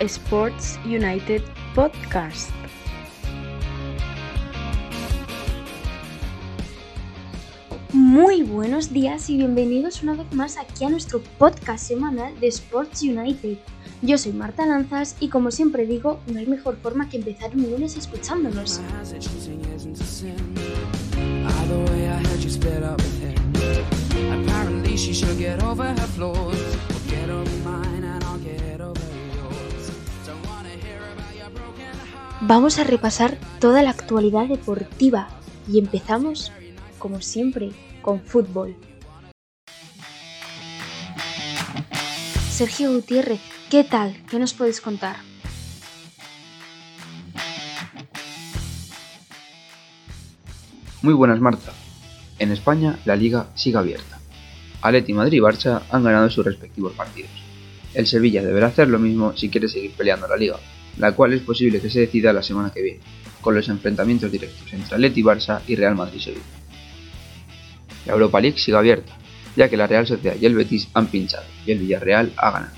Sports United Podcast. Muy buenos días y bienvenidos una vez más aquí a nuestro podcast semanal de Sports United. Yo soy Marta Lanzas y como siempre digo, no hay mejor forma que empezar un lunes escuchándonos. Vamos a repasar toda la actualidad deportiva y empezamos, como siempre, con fútbol. Sergio Gutiérrez, ¿qué tal? ¿Qué nos puedes contar? Muy buenas, Marta. En España la liga sigue abierta. Atleti Madrid y Barça han ganado sus respectivos partidos. El Sevilla deberá hacer lo mismo si quiere seguir peleando la liga, la cual es posible que se decida la semana que viene, con los enfrentamientos directos entre Atleti Barça y Real Madrid Sevilla. La Europa League sigue abierta, ya que la Real Sociedad y el Betis han pinchado y el Villarreal ha ganado.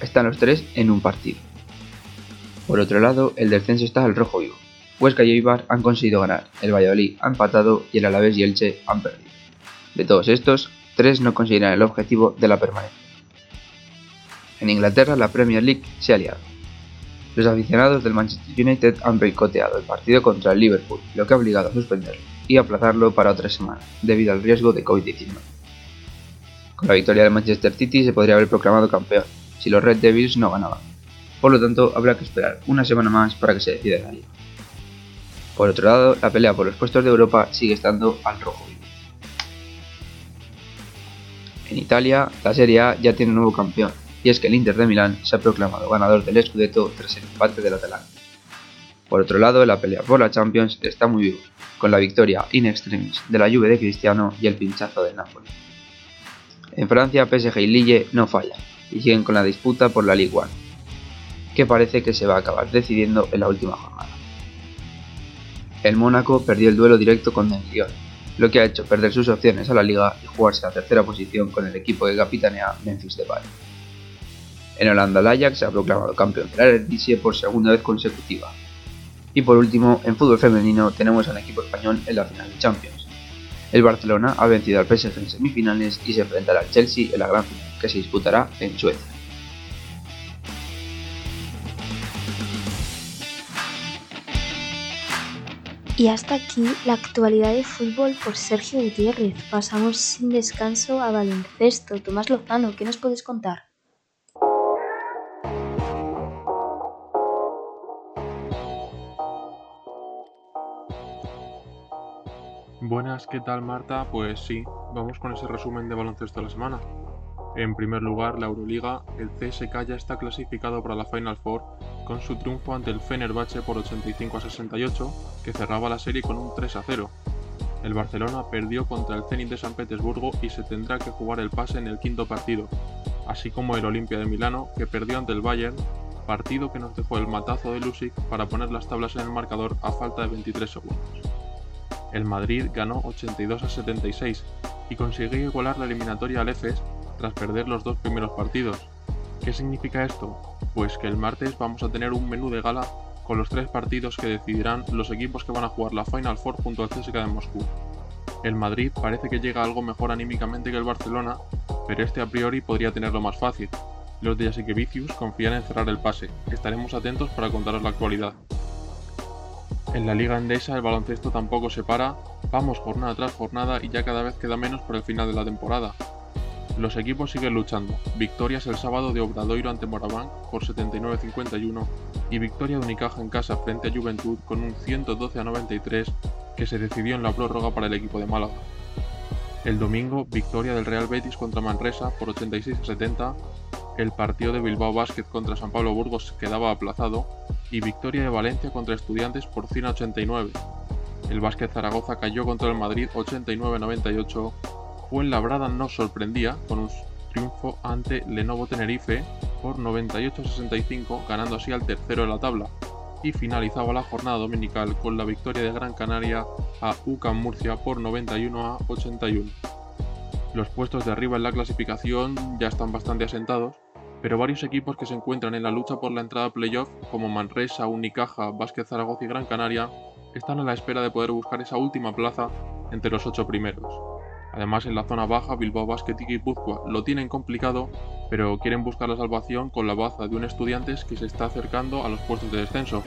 Están los tres en un partido. Por otro lado, el descenso está al rojo vivo. Huesca y Eibar han conseguido ganar, el Valladolid ha empatado y el Alavés y Elche han perdido. De todos estos, tres no conseguirán el objetivo de la permanencia. En Inglaterra la Premier League se ha liado. Los aficionados del Manchester United han boicoteado el partido contra el Liverpool, lo que ha obligado a suspenderlo y aplazarlo para otra semana, debido al riesgo de COVID-19. Con la victoria del Manchester City se podría haber proclamado campeón, si los Red Devils no ganaban. Por lo tanto, habrá que esperar una semana más para que se decida la liga. Por otro lado, la pelea por los puestos de Europa sigue estando al rojo vivo. En Italia, la Serie A ya tiene un nuevo campeón, y es que el Inter de Milán se ha proclamado ganador del Scudetto tras el empate del Atalanta. Por otro lado, la pelea por la Champions está muy viva, con la victoria in extremis de la Juve de Cristiano y el pinchazo del Napoli. En Francia, PSG y Lille no fallan, y siguen con la disputa por la Ligue 1, que parece que se va a acabar decidiendo en la última jornada. El Mónaco perdió el duelo directo con el Lyon, lo que ha hecho perder sus opciones a la liga y jugarse a tercera posición con el equipo que capitanea Memphis Depay. En Holanda el Ajax se ha proclamado campeón de la Eredivisie por segunda vez consecutiva. Y por último, en fútbol femenino tenemos al equipo español en la final de Champions. El Barcelona ha vencido al PSG en semifinales y se enfrentará al Chelsea en la gran final, que se disputará en Suecia. Y hasta aquí la actualidad de fútbol por Sergio Gutiérrez. Pasamos sin descanso a baloncesto. Tomás Lozano, ¿qué nos puedes contar? Buenas, ¿qué tal Marta? Pues sí, vamos con ese resumen de baloncesto de la semana. En primer lugar, la Euroliga, el CSK ya está clasificado para la Final Four con su triunfo ante el Fenerbahce por 85 a 68, que cerraba la serie con un 3 a 0. El Barcelona perdió contra el Zenit de San Petersburgo y se tendrá que jugar el pase en el quinto partido, así como el Olimpia de Milano, que perdió ante el Bayern, partido que nos dejó el matazo de Lusic para poner las tablas en el marcador a falta de 23 segundos. El Madrid ganó 82 a 76 y consiguió igualar la eliminatoria al EFES tras perder los dos primeros partidos. ¿Qué significa esto? Pues que el martes vamos a tener un menú de gala con los tres partidos que decidirán los equipos que van a jugar la Final Four junto al CSKA de Moscú. El Madrid parece que llega algo mejor anímicamente que el Barcelona, pero este a priori podría tenerlo más fácil. Los de Vicius confían en cerrar el pase. Estaremos atentos para contaros la actualidad. En la Liga Endesa el baloncesto tampoco se para, vamos jornada tras jornada y ya cada vez queda menos por el final de la temporada. Los equipos siguen luchando. Victorias el sábado de Obradoiro ante Moraván por 79-51 y victoria de Unicaja en casa frente a Juventud con un 112 93 que se decidió en la prórroga para el equipo de Málaga. El domingo, victoria del Real Betis contra Manresa por 86 70, el partido de Bilbao Basket contra San Pablo Burgos quedaba aplazado y victoria de Valencia contra Estudiantes por 189. El Básquet Zaragoza cayó contra el Madrid 89-98 Fuenlabrada nos sorprendía con un triunfo ante Lenovo Tenerife por 98-65, ganando así al tercero de la tabla, y finalizaba la jornada dominical con la victoria de Gran Canaria a UCAM Murcia por 91 81. Los puestos de arriba en la clasificación ya están bastante asentados, pero varios equipos que se encuentran en la lucha por la entrada a playoff, como Manresa, Unicaja, Vázquez Zaragoza y Gran Canaria, están a la espera de poder buscar esa última plaza entre los ocho primeros. Además, en la zona baja, Bilbao Basket y Guipúzcoa lo tienen complicado, pero quieren buscar la salvación con la baza de un Estudiantes que se está acercando a los puestos de descenso.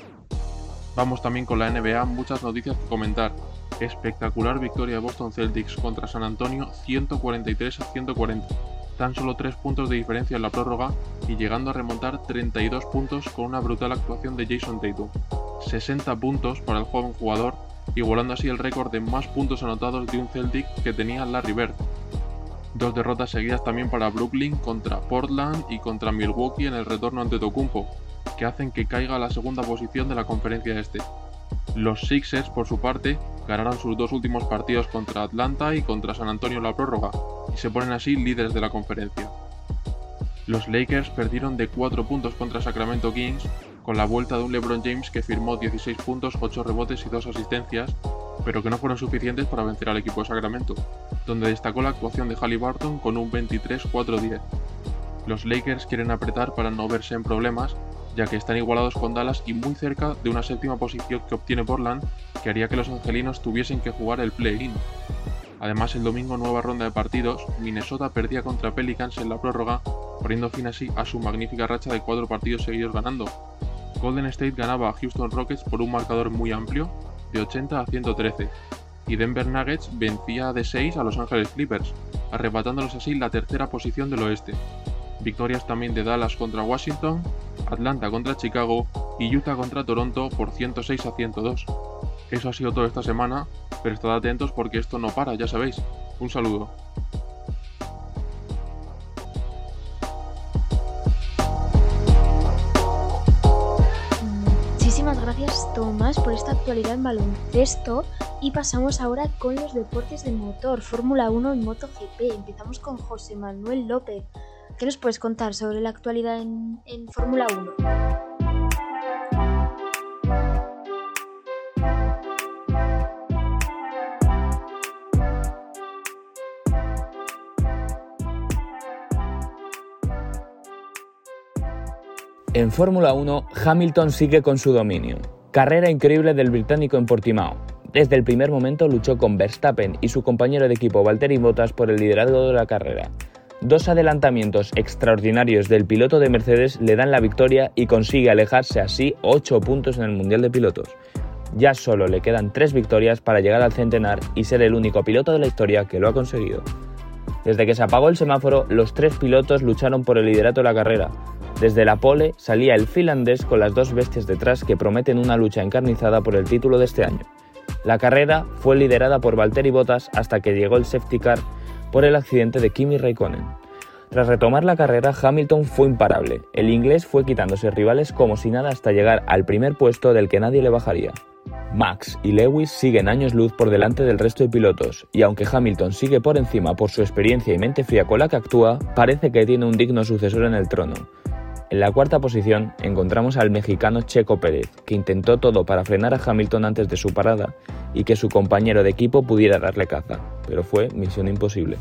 Vamos también con la NBA, muchas noticias que comentar. Espectacular victoria de Boston Celtics contra San Antonio 143 a 140 tan solo 3 puntos de diferencia en la prórroga y llegando a remontar 32 puntos con una brutal actuación de Jason Tatum. 60 puntos para el joven jugador, igualando así el récord de más puntos anotados de un Celtic que tenía Larry Bird. Dos derrotas seguidas también para Brooklyn contra Portland y contra Milwaukee en el retorno ante Tocumpo, que hacen que caiga a la segunda posición de la conferencia este. Los Sixers, por su parte, ganaron sus dos últimos partidos contra Atlanta y contra San Antonio en la prórroga, se ponen así líderes de la conferencia. Los Lakers perdieron de 4 puntos contra Sacramento Kings, con la vuelta de un LeBron James que firmó 16 puntos, 8 rebotes y 2 asistencias, pero que no fueron suficientes para vencer al equipo de Sacramento, donde destacó la actuación de Halliburton con un 23-4-10. Los Lakers quieren apretar para no verse en problemas ya que están igualados con Dallas y muy cerca de una séptima posición que obtiene Portland, que haría que los angelinos tuviesen que jugar el play-in. Además, el domingo nueva ronda de partidos, Minnesota perdía contra Pelicans en la prórroga, poniendo fin así a su magnífica racha de cuatro partidos seguidos ganando. Golden State ganaba a Houston Rockets por un marcador muy amplio, de 80 a 113, y Denver Nuggets vencía de 6 a Los Angeles Clippers, arrebatándolos así la tercera posición del oeste. Victorias también de Dallas contra Washington, Atlanta contra Chicago y Utah contra Toronto por 106 a 102. Eso ha sido todo esta semana, pero estad atentos porque esto no para, ya sabéis. Un saludo. Muchísimas gracias Tomás por esta actualidad en baloncesto y pasamos ahora con los deportes de motor, Fórmula 1 y MotoGP. Empezamos con José Manuel López. ¿Qué nos puedes contar sobre la actualidad en, Fórmula 1? En Fórmula 1, Hamilton sigue con su dominio. Carrera increíble del británico en Portimao. Desde el primer momento luchó con Verstappen y su compañero de equipo Valtteri Bottas por el liderazgo de la carrera. Dos adelantamientos extraordinarios del piloto de Mercedes le dan la victoria y consigue alejarse así 8 puntos en el Mundial de Pilotos. Ya solo le quedan 3 victorias para llegar al centenar y ser el único piloto de la historia que lo ha conseguido. Desde que se apagó el semáforo, los tres pilotos lucharon por el liderato de la carrera. Desde la pole salía el finlandés con las dos bestias detrás que prometen una lucha encarnizada por el título de este año. La carrera fue liderada por Valtteri Bottas hasta que llegó el safety car por el accidente de Kimi Raikkonen. Tras retomar la carrera, Hamilton fue imparable. El inglés fue quitándose rivales como si nada hasta llegar al primer puesto del que nadie le bajaría. Max y Lewis siguen años luz por delante del resto de pilotos, y aunque Hamilton sigue por encima por su experiencia y mente fría con la que actúa, parece que tiene un digno sucesor en el trono. En la cuarta posición encontramos al mexicano Checo Pérez, que intentó todo para frenar a Hamilton antes de su parada y que su compañero de equipo pudiera darle caza, pero fue misión imposible.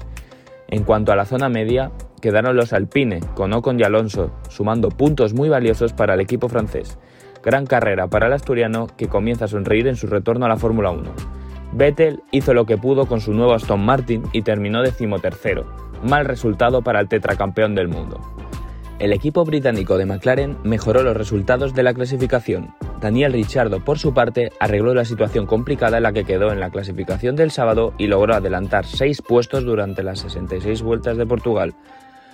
En cuanto a la zona media, quedaron los Alpine, con Ocon y Alonso, sumando puntos muy valiosos para el equipo francés. Gran carrera para el asturiano que comienza a sonreír en su retorno a la Fórmula 1. Vettel hizo lo que pudo con su nuevo Aston Martin y terminó decimotercero, mal resultado para el tetracampeón del mundo. El equipo británico de McLaren mejoró los resultados de la clasificación. Daniel Ricciardo, por su parte, arregló la situación complicada en la que quedó en la clasificación del sábado y logró adelantar seis puestos durante las 66 vueltas de Portugal.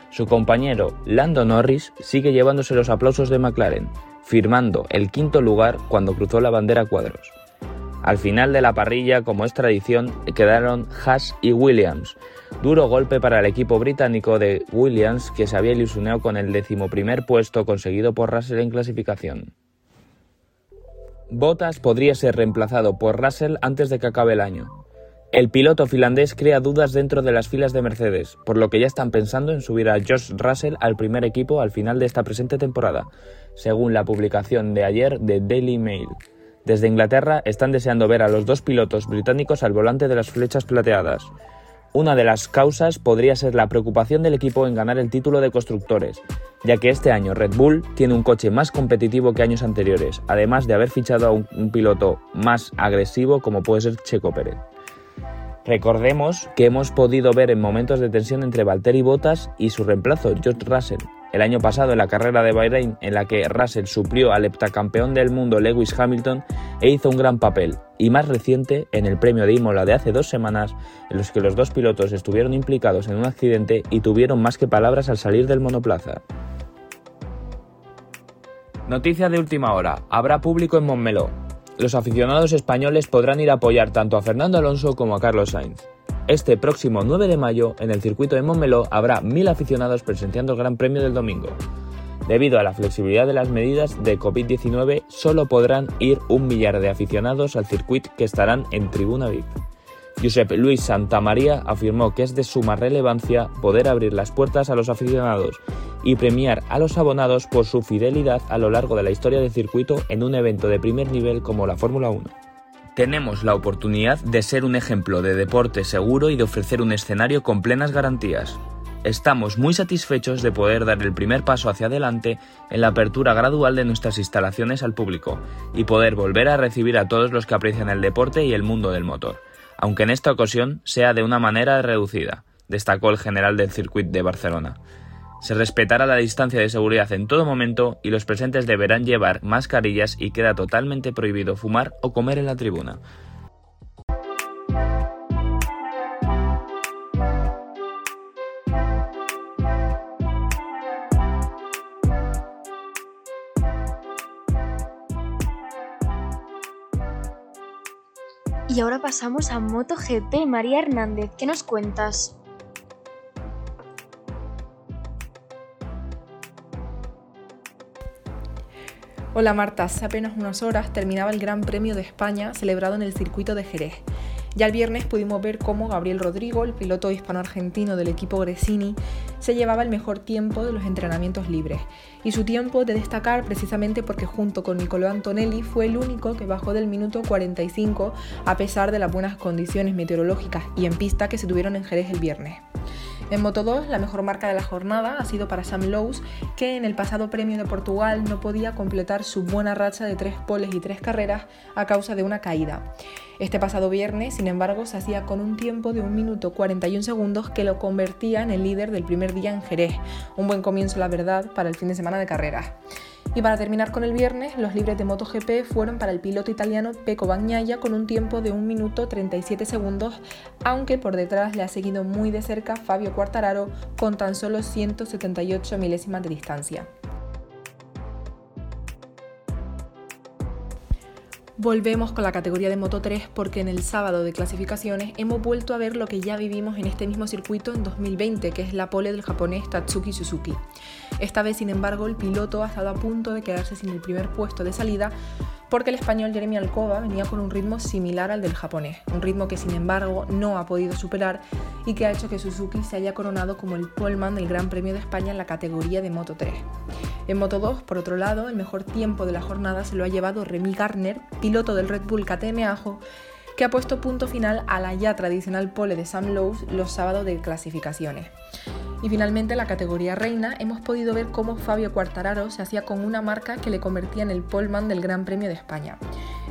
Su compañero Lando Norris sigue llevándose los aplausos de McLaren, firmando el quinto lugar cuando cruzó la bandera cuadros. Al final de la parrilla, como es tradición, quedaron Haas y Williams. Duro golpe para el equipo británico de Williams, que se había ilusionado con el decimoprimer puesto conseguido por Russell en clasificación. Bottas podría ser reemplazado por Russell antes de que acabe el año. El piloto finlandés crea dudas dentro de las filas de Mercedes, por lo que ya están pensando en subir a Josh Russell al primer equipo al final de esta presente temporada, según la publicación de ayer de Daily Mail. Desde Inglaterra están deseando ver a los dos pilotos británicos al volante de las flechas plateadas. Una de las causas podría ser la preocupación del equipo en ganar el título de constructores, ya que este año Red Bull tiene un coche más competitivo que años anteriores, además de haber fichado a un, piloto más agresivo como puede ser Checo Pérez. Recordemos que hemos podido ver en momentos de tensión entre Valtteri Bottas y su reemplazo, George Russell, el año pasado en la carrera de Bahrein en la que Russell suplió al heptacampeón del mundo Lewis Hamilton e hizo un gran papel, y más reciente en el premio de Imola de hace dos semanas en los que los dos pilotos estuvieron implicados en un accidente y tuvieron más que palabras al salir del monoplaza. Noticia de última hora, habrá público en Montmeló los aficionados españoles podrán ir a apoyar tanto a Fernando Alonso como a Carlos Sainz. Este próximo 9 de mayo, en el circuito de Montmeló, habrá mil aficionados presenciando el Gran Premio del domingo. Debido a la flexibilidad de las medidas de COVID-19, solo podrán ir un millar de aficionados al circuito que estarán en tribuna VIP. Josep Luis Santamaría afirmó que es de suma relevancia poder abrir las puertas a los aficionados y premiar a los abonados por su fidelidad a lo largo de la historia del circuito en un evento de primer nivel como la Fórmula 1. Tenemos la oportunidad de ser un ejemplo de deporte seguro y de ofrecer un escenario con plenas garantías. Estamos muy satisfechos de poder dar el primer paso hacia adelante en la apertura gradual de nuestras instalaciones al público y poder volver a recibir a todos los que aprecian el deporte y el mundo del motor, aunque en esta ocasión sea de una manera reducida, destacó el general del circuito de Barcelona. Se respetará la distancia de seguridad en todo momento y los presentes deberán llevar mascarillas y queda totalmente prohibido fumar o comer en la tribuna. Y ahora pasamos a MotoGP. María Hernández, ¿qué nos cuentas? Hola Marta, hace apenas unas horas terminaba el Gran Premio de España celebrado en el circuito de Jerez. Ya el viernes pudimos ver cómo Gabriel Rodrigo, el piloto hispano-argentino del equipo Gresini, se llevaba el mejor tiempo de los entrenamientos libres. Y su tiempo de destacar precisamente porque junto con Nicolò Antonelli fue el único que bajó del minuto 45 a pesar de las buenas condiciones meteorológicas y en pista que se tuvieron en Jerez el viernes. En Moto 2, la mejor marca de la jornada ha sido para Sam Lowe, que en el pasado premio de Portugal no podía completar su buena racha de tres poles y tres carreras a causa de una caída. Este pasado viernes, sin embargo, se hacía con un tiempo de 1 minuto 41 segundos que lo convertía en el líder del primer día en Jerez. Un buen comienzo, la verdad, para el fin de semana de carreras. Y para terminar con el viernes, los libres de MotoGP fueron para el piloto italiano Pecco Bagnaia con un tiempo de 1 minuto 37 segundos, aunque por detrás le ha seguido muy de cerca Fabio Quartararo con tan solo 178 milésimas de distancia. Volvemos con la categoría de Moto 3 porque en el sábado de clasificaciones hemos vuelto a ver lo que ya vivimos en este mismo circuito en 2020, que es la pole del japonés Tatsuki Suzuki. Esta vez, sin embargo, el piloto ha estado a punto de quedarse sin el primer puesto de salida porque el español Jeremy Alcoba venía con un ritmo similar al del japonés, un ritmo que sin embargo no ha podido superar y que ha hecho que Suzuki se haya coronado como el poleman del Gran Premio de España en la categoría de Moto 3. En Moto 2, por otro lado, el mejor tiempo de la jornada se lo ha llevado Remy Garner, piloto del Red Bull KTM Ajo, que ha puesto punto final a la ya tradicional pole de Sam Lowe los sábados de clasificaciones. Y finalmente en la categoría reina hemos podido ver cómo Fabio Quartararo se hacía con una marca que le convertía en el poleman del Gran Premio de España.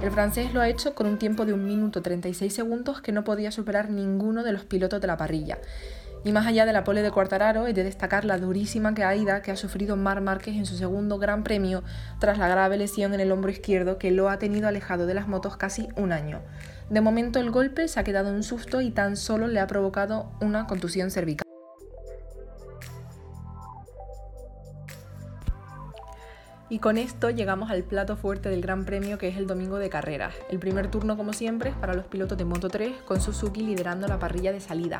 El francés lo ha hecho con un tiempo de 1 minuto 36 segundos que no podía superar ninguno de los pilotos de la parrilla. Y más allá de la pole de Quartararo, es de destacar la durísima caída que ha sufrido Mar Márquez en su segundo Gran Premio tras la grave lesión en el hombro izquierdo que lo ha tenido alejado de las motos casi un año. De momento el golpe se ha quedado en un susto y tan solo le ha provocado una contusión cervical. Y con esto llegamos al plato fuerte del Gran Premio que es el domingo de carreras. El primer turno como siempre es para los pilotos de Moto 3 con Suzuki liderando la parrilla de salida.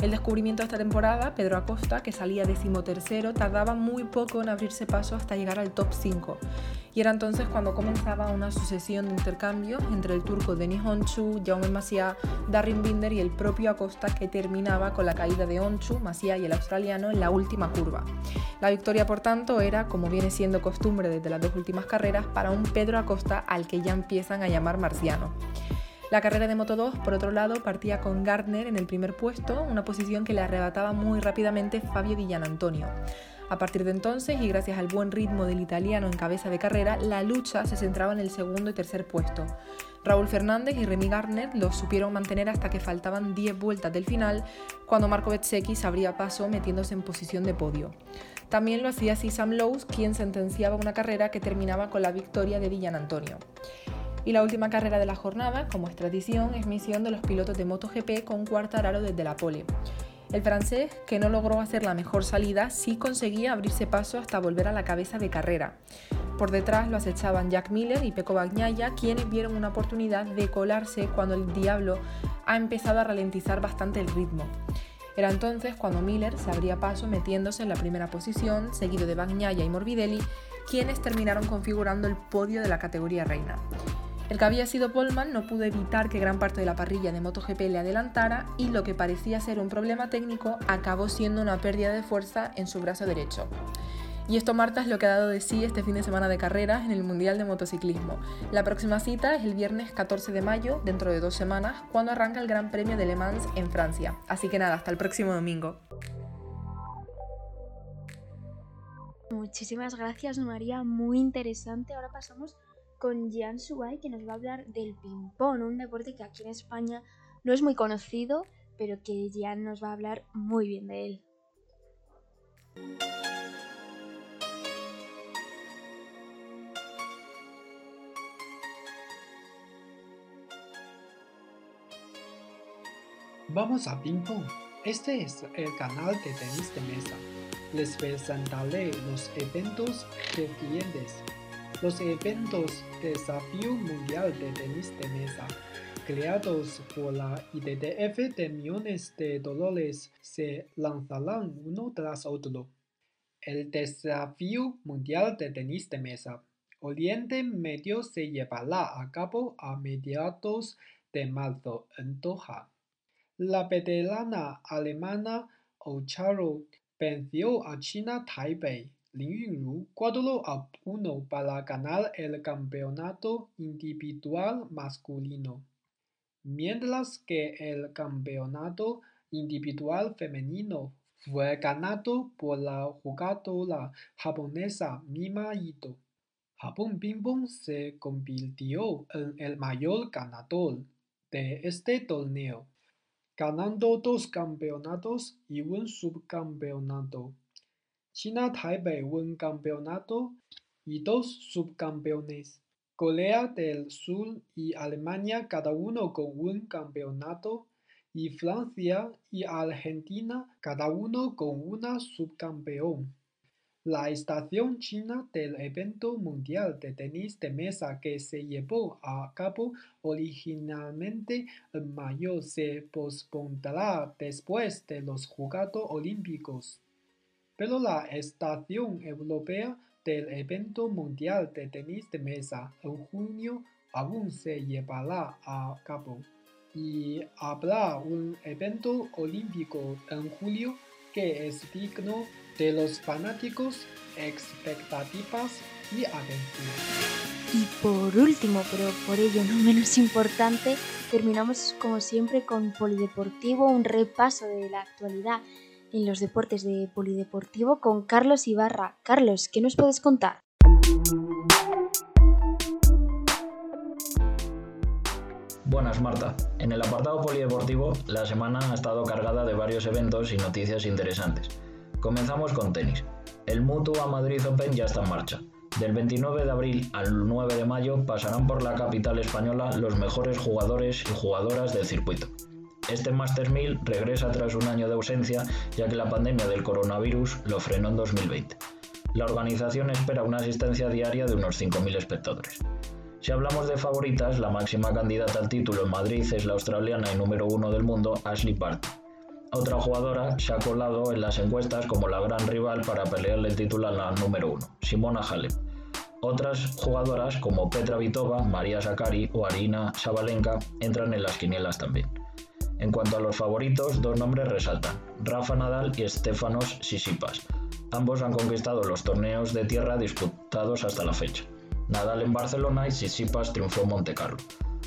El descubrimiento de esta temporada, Pedro Acosta, que salía decimotercero, tardaba muy poco en abrirse paso hasta llegar al top 5. Y era entonces cuando comenzaba una sucesión de intercambios entre el turco Denis Onchu, Jaume Masia, Darren Binder y el propio Acosta que terminaba con la caída de Onchu, Masia y el australiano en la última curva. La victoria, por tanto, era, como viene siendo costumbre desde las dos últimas carreras, para un Pedro Acosta al que ya empiezan a llamar marciano. La carrera de Moto 2, por otro lado, partía con Gardner en el primer puesto, una posición que le arrebataba muy rápidamente Fabio Villan Antonio. A partir de entonces, y gracias al buen ritmo del italiano en cabeza de carrera, la lucha se centraba en el segundo y tercer puesto. Raúl Fernández y Remy Gardner los supieron mantener hasta que faltaban 10 vueltas del final, cuando Marco Bezzecchi se abría paso metiéndose en posición de podio. También lo hacía así Sam Lowes, quien sentenciaba una carrera que terminaba con la victoria de Villan Antonio. Y la última carrera de la jornada, como es tradición, es misión de los pilotos de MotoGP con Cuartararo desde la pole. El francés, que no logró hacer la mejor salida, sí conseguía abrirse paso hasta volver a la cabeza de carrera. Por detrás lo acechaban Jack Miller y Pecco Bagnaia, quienes vieron una oportunidad de colarse cuando el Diablo ha empezado a ralentizar bastante el ritmo. Era entonces cuando Miller se abría paso metiéndose en la primera posición, seguido de Bagnaia y Morbidelli, quienes terminaron configurando el podio de la categoría reina. El que había sido Polman no pudo evitar que gran parte de la parrilla de MotoGP le adelantara y lo que parecía ser un problema técnico acabó siendo una pérdida de fuerza en su brazo derecho. Y esto, Marta, es lo que ha dado de sí este fin de semana de carreras en el Mundial de Motociclismo. La próxima cita es el viernes 14 de mayo, dentro de dos semanas, cuando arranca el Gran Premio de Le Mans en Francia. Así que nada, hasta el próximo domingo. Muchísimas gracias, María. Muy interesante. Ahora pasamos con Jean Subay, que nos va a hablar del ping-pong, un deporte que aquí en España no es muy conocido, pero que Jean nos va a hablar muy bien de él. Vamos a ping pong. Este es el canal de tenis de mesa. Les presentaré los eventos recientes los eventos Desafío Mundial de Tenis de Mesa, creados por la IDDF de millones de dólares, se lanzarán uno tras otro. El Desafío Mundial de Tenis de Mesa Oriente Medio se llevará a cabo a mediados de marzo en Doha. La veterana alemana Ocharo venció a China Taipei Lin Yunru 4 a 1 para ganar el campeonato individual masculino, mientras que el campeonato individual femenino fue ganado por la jugadora japonesa Mima Ito. Japón Ping se convirtió en el mayor ganador de este torneo, ganando dos campeonatos y un subcampeonato. China Taipei un campeonato y dos subcampeones. Corea del Sur y Alemania cada uno con un campeonato y Francia y Argentina cada uno con una subcampeón. La estación china del evento mundial de tenis de mesa que se llevó a cabo originalmente en mayo se pospondrá después de los Juegos Olímpicos pero la estación europea del evento mundial de tenis de mesa en junio aún se llevará a cabo y habrá un evento olímpico en julio que es digno de los fanáticos, expectativas y aventuras. Y por último, pero por ello no menos importante, terminamos como siempre con Polideportivo, un repaso de la actualidad en los deportes de polideportivo con Carlos Ibarra. Carlos, ¿qué nos puedes contar? Buenas Marta. En el apartado polideportivo, la semana ha estado cargada de varios eventos y noticias interesantes. Comenzamos con tenis. El Mutua Madrid Open ya está en marcha. Del 29 de abril al 9 de mayo pasarán por la capital española los mejores jugadores y jugadoras del circuito. Este Master 1000 regresa tras un año de ausencia ya que la pandemia del coronavirus lo frenó en 2020. La organización espera una asistencia diaria de unos 5.000 espectadores. Si hablamos de favoritas, la máxima candidata al título en Madrid es la australiana y número uno del mundo, Ashley Barty. Otra jugadora se ha colado en las encuestas como la gran rival para pelearle el título a la número uno, Simona Halep. Otras jugadoras como Petra Vitova, María Sakari o Arina Sabalenka entran en las quinielas también. En cuanto a los favoritos, dos nombres resaltan, Rafa Nadal y Stefanos Sisipas. Ambos han conquistado los torneos de tierra disputados hasta la fecha. Nadal en Barcelona y Sisipas triunfó en Monte Carlo.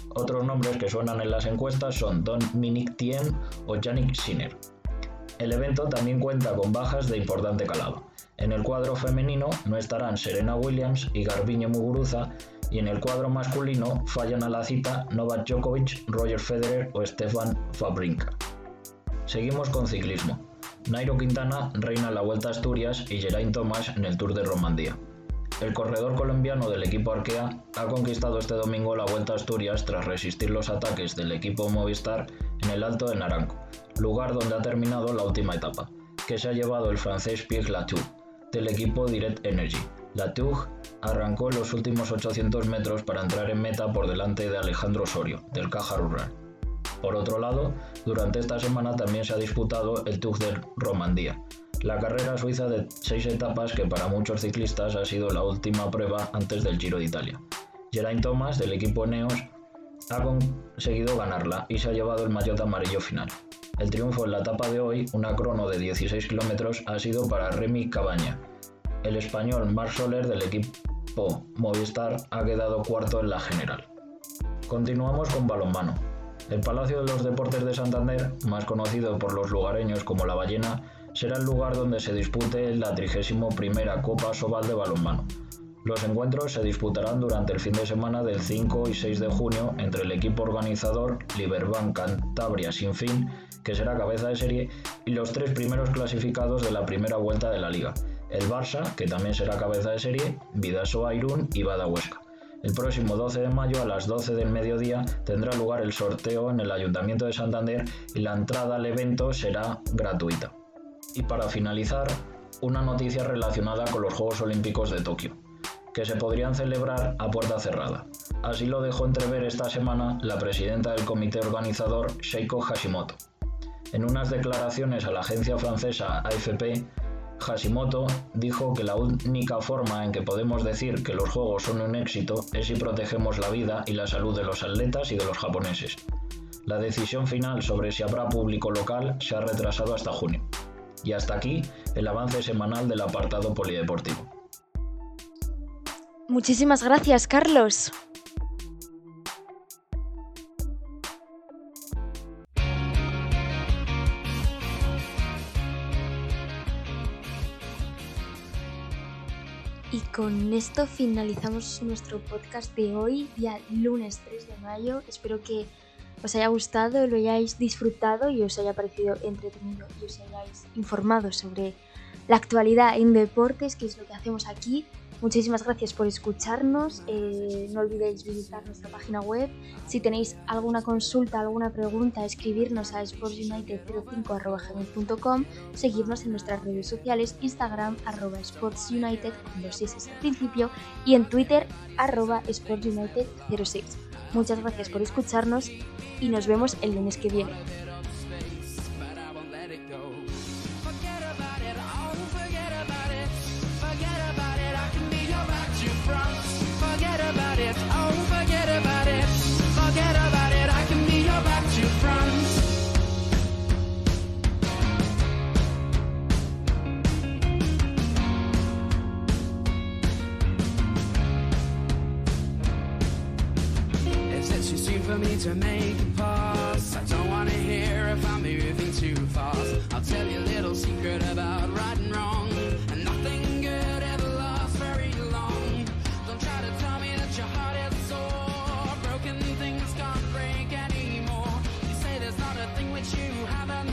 Otros nombres que suenan en las encuestas son Dominic Thiem o Yannick Sinner. El evento también cuenta con bajas de importante calado. En el cuadro femenino no estarán Serena Williams y Garbiñe Muguruza, y en el cuadro masculino fallan a la cita Novak Djokovic, Roger Federer o Stefan Fabrinka. Seguimos con ciclismo. Nairo Quintana reina en la Vuelta a Asturias y Geraint Thomas en el Tour de Romandía. El corredor colombiano del equipo Arkea ha conquistado este domingo la Vuelta a Asturias tras resistir los ataques del equipo Movistar en el Alto de Naranco, lugar donde ha terminado la última etapa, que se ha llevado el francés Pierre Latour, del equipo Direct Energy. Latour arrancó los últimos 800 metros para entrar en meta por delante de Alejandro Osorio, del Caja Rural. Por otro lado, durante esta semana también se ha disputado el Tour de Romandía, la carrera suiza de seis etapas que para muchos ciclistas ha sido la última prueba antes del Giro de Italia. Geraint Thomas, del equipo Neos, ha conseguido ganarla y se ha llevado el maillot amarillo final. El triunfo en la etapa de hoy, una crono de 16 kilómetros, ha sido para Remy Cabaña. El español Marc Soler del equipo Movistar ha quedado cuarto en la general. Continuamos con balonmano. El Palacio de los Deportes de Santander, más conocido por los lugareños como La Ballena, será el lugar donde se dispute la 31 Copa Sobal de Balonmano. Los encuentros se disputarán durante el fin de semana del 5 y 6 de junio entre el equipo organizador Liberbank Cantabria Sin Fin, que será cabeza de serie, y los tres primeros clasificados de la primera vuelta de la liga, el Barça, que también será cabeza de serie, Vidasoa Irún y Bada Huesca. El próximo 12 de mayo a las 12 del mediodía tendrá lugar el sorteo en el Ayuntamiento de Santander y la entrada al evento será gratuita. Y para finalizar, una noticia relacionada con los Juegos Olímpicos de Tokio, que se podrían celebrar a puerta cerrada. Así lo dejó entrever esta semana la presidenta del comité organizador, Sheiko Hashimoto. En unas declaraciones a la agencia francesa AFP, Hashimoto dijo que la única forma en que podemos decir que los Juegos son un éxito es si protegemos la vida y la salud de los atletas y de los japoneses. La decisión final sobre si habrá público local se ha retrasado hasta junio. Y hasta aquí el avance semanal del apartado polideportivo. Muchísimas gracias, Carlos. Y con esto finalizamos nuestro podcast de hoy, día lunes 3 de mayo. Espero que os haya gustado, lo hayáis disfrutado y os haya parecido entretenido y os hayáis informado sobre la actualidad en deportes, que es lo que hacemos aquí. Muchísimas gracias por escucharnos. Eh, no olvidéis visitar nuestra página web. Si tenéis alguna consulta, alguna pregunta, escribirnos a sportsunited05.com, seguirnos en nuestras redes sociales, Instagram arroba sportsunited con dos S al principio y en Twitter arroba sportsunited06. Muchas gracias por escucharnos y nos vemos el lunes que viene.